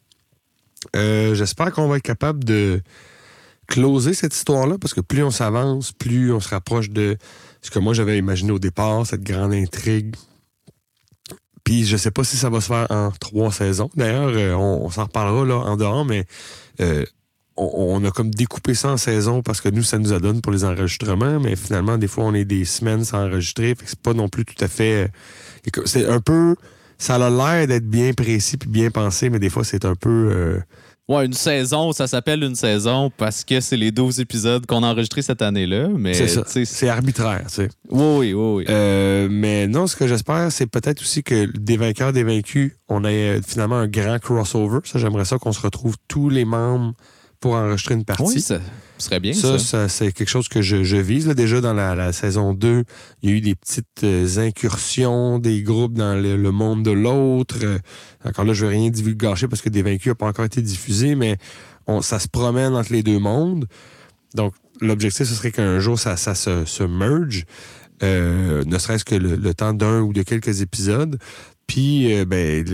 [SPEAKER 2] Euh, j'espère qu'on va être capable de closer cette histoire-là, parce que plus on s'avance, plus on se rapproche de ce que moi j'avais imaginé au départ, cette grande intrigue. Puis je sais pas si ça va se faire en trois saisons. D'ailleurs, euh, on, on s'en reparlera là en dehors, mais euh, on, a comme découpé ça en saison parce que nous, ça nous a donné pour les enregistrements, mais finalement, des fois, on est des semaines sans enregistrer. Fait que c'est pas non plus tout à fait. euh, C'est un peu. Ça a l'air d'être bien précis puis bien pensé, mais des fois, c'est un peu. euh,
[SPEAKER 1] Ouais, une saison, ça s'appelle une saison parce que c'est les 12 épisodes qu'on a enregistrés cette année-là. Mais
[SPEAKER 2] c'est arbitraire, tu sais.
[SPEAKER 1] Oui, oui, oui. oui.
[SPEAKER 2] Euh, mais non, ce que j'espère, c'est peut-être aussi que des vainqueurs, des vaincus, on ait euh, finalement un grand crossover. Ça, j'aimerais ça qu'on se retrouve tous les membres pour enregistrer une partie.
[SPEAKER 1] oui, ça serait bien ça.
[SPEAKER 2] Ça, ça, c'est quelque chose que je, je vise. Là, déjà, dans la, la saison 2, il y a eu des petites euh, incursions des groupes dans le, le monde de l'autre. Euh, encore là, je ne veux rien divulgacher parce que Des Vaincus n'a pas encore été diffusé, mais on, ça se promène entre les deux mondes. Donc, l'objectif, ce serait qu'un jour, ça, ça se, se merge. euh, ne serait-ce que le, le temps d'un ou de quelques épisodes. Puis, euh, ben,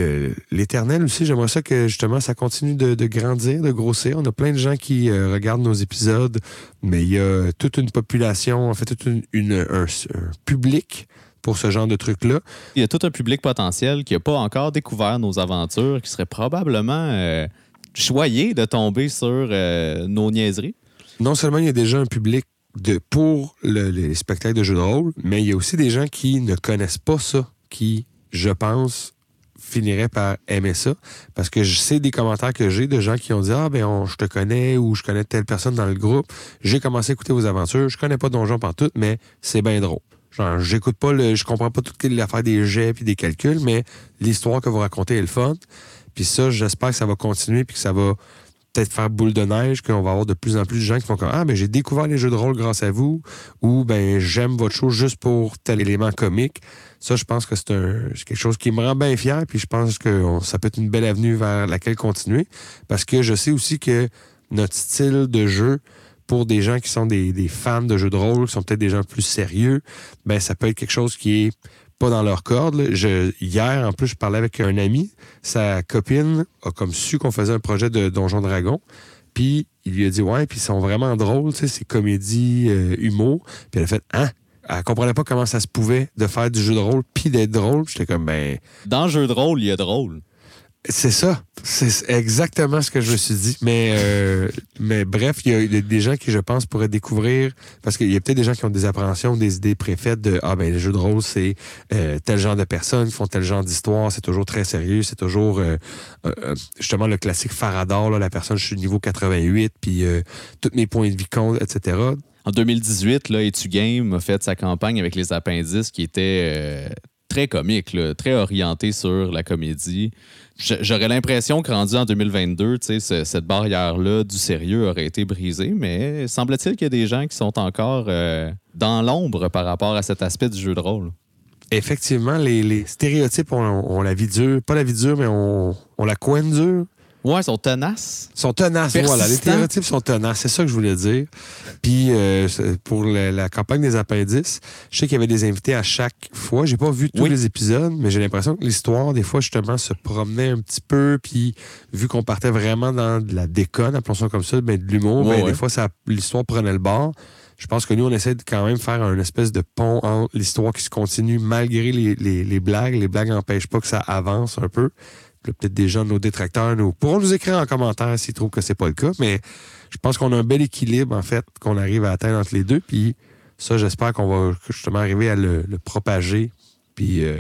[SPEAKER 2] l'éternel aussi, j'aimerais ça que justement ça continue de, de grandir, de grossir. On a plein de gens qui euh, regardent nos épisodes, mais il y a toute une population, en fait, toute une, une- un, un public pour ce genre de trucs-là.
[SPEAKER 1] Il y a tout un public potentiel qui n'a pas encore découvert nos aventures, qui serait probablement euh, choyé de tomber sur nos niaiseries.
[SPEAKER 2] Non seulement il y a déjà un public de, pour le- les spectacles de jeux de rôle, mais il y a aussi des gens qui ne connaissent pas ça, qui, je pense, finiraient par aimer ça. Parce que je sais des commentaires que j'ai de gens qui ont dit Ah, ben, on- je te connais ou je connais telle personne dans le groupe. J'ai commencé à écouter vos aventures. Je connais pas Donjon tout, mais c'est bien drôle. Genre, j'écoute pas le. Je comprends pas toute l'affaire des jets puis des calculs, mais l'histoire que vous racontez est le fun. Puis ça, j'espère que ça va continuer puis que ça va peut-être faire boule de neige, qu'on va avoir de plus en plus de gens qui font comme Ah, ben j'ai découvert les jeux de rôle grâce à vous, ou ben j'aime votre show juste pour tel élément comique. Ça, je pense que c'est quelque chose qui me rend bien fier, puis je pense que ça peut être une belle avenue vers laquelle continuer, parce que je sais aussi que notre style de jeu, pour des gens qui sont des, des fans de jeux de rôle, qui sont peut-être des gens plus sérieux, ben ça peut être quelque chose qui est pas dans leur corde. Je, hier, en plus, je parlais avec un ami. Sa copine a comme su qu'on faisait un projet de Donjon Dragon. Puis il lui a dit Ouais, puis ils sont vraiment drôles, tu sais, c'est comédie, euh, humour. Puis elle a fait Hein? Elle comprenait pas comment ça se pouvait de faire du jeu de rôle puis d'être drôle. J'étais comme Ben,
[SPEAKER 1] Dans le jeu de rôle, il y a drôle.
[SPEAKER 2] C'est ça. C'est exactement ce que je me suis dit. Mais, euh, bref, il y, a- des gens qui, je pense, pourraient découvrir. Parce qu'il y a peut-être des gens qui ont des appréhensions, des idées préfaites de Ah, ben, les jeux de rôle, c'est euh, tel genre de personnes qui font tel genre d'histoire. C'est toujours très sérieux. C'est toujours, euh, justement, le classique Farador. la personne, je suis niveau 88, puis tous mes points de vie comptent, etc.
[SPEAKER 1] En 2018, là, Etu Game a fait sa campagne avec les appendices qui était euh, très comique, très orienté sur la comédie. J'aurais l'impression que rendu en 2022, tu sais, ce- cette barrière-là du sérieux aurait été brisée, mais semble-t-il qu'il y a des gens qui sont encore euh, dans l'ombre par rapport à cet aspect du jeu de rôle.
[SPEAKER 2] Effectivement, les, stéréotypes ont la vie dure. Pas la vie dure, mais on, on la coine dure.
[SPEAKER 1] Ouais, ils sont tenaces.
[SPEAKER 2] sont tenaces, voilà. Les stéréotypes sont tenaces, c'est ça que je voulais dire. Puis euh, pour la, la campagne des appendices, je sais qu'il y avait des invités à chaque fois. J'ai pas vu tous
[SPEAKER 1] Oui.
[SPEAKER 2] les épisodes, mais j'ai l'impression que l'histoire, des fois, justement, se promenait un petit peu. Puis vu qu'on partait vraiment dans de la déconne, appelons ça comme ça, ben, de l'humour,
[SPEAKER 1] Ouais,
[SPEAKER 2] ben,
[SPEAKER 1] ouais.
[SPEAKER 2] des fois, l'histoire prenait le bord. Je pense que nous, on essaie de quand même faire un espèce de pont entre l'histoire qui se continue malgré les, les- les blagues. Les blagues n'empêchent pas que ça avance un peu. Peut-être des gens, nos détracteurs, nous pourront nous écrire en commentaire s'ils trouvent que c'est pas le cas. Mais je pense qu'on a un bel équilibre, en fait, qu'on arrive à atteindre entre les deux. Puis ça, j'espère qu'on va justement arriver à le, le propager. Puis euh,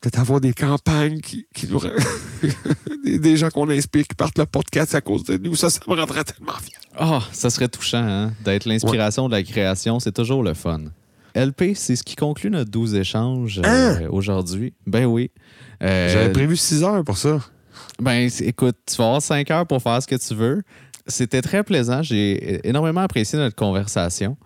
[SPEAKER 2] peut-être avoir des campagnes qui, qui nous. des, des gens qu'on inspire qui partent le podcast à cause de nous. Ça, ça me rendrait tellement fier.
[SPEAKER 1] Ah, ça serait touchant, hein? D'être l'inspiration de la création, c'est toujours le fun. LP, c'est ce qui conclut notre 12 échanges euh, aujourd'hui. Ben oui. Euh,
[SPEAKER 2] J'avais prévu 6 heures pour ça.
[SPEAKER 1] Ben, écoute, tu vas avoir 5 heures pour faire ce que tu veux. C'était très plaisant. J'ai énormément apprécié notre conversation.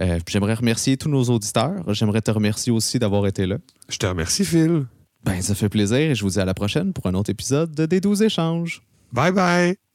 [SPEAKER 1] Euh, J'aimerais remercier tous nos auditeurs. J'aimerais te remercier aussi d'avoir été là.
[SPEAKER 2] Je te remercie, Phil.
[SPEAKER 1] Ben, ça fait plaisir et je vous dis à la prochaine pour un autre épisode de Des 12 échanges.
[SPEAKER 2] Bye bye.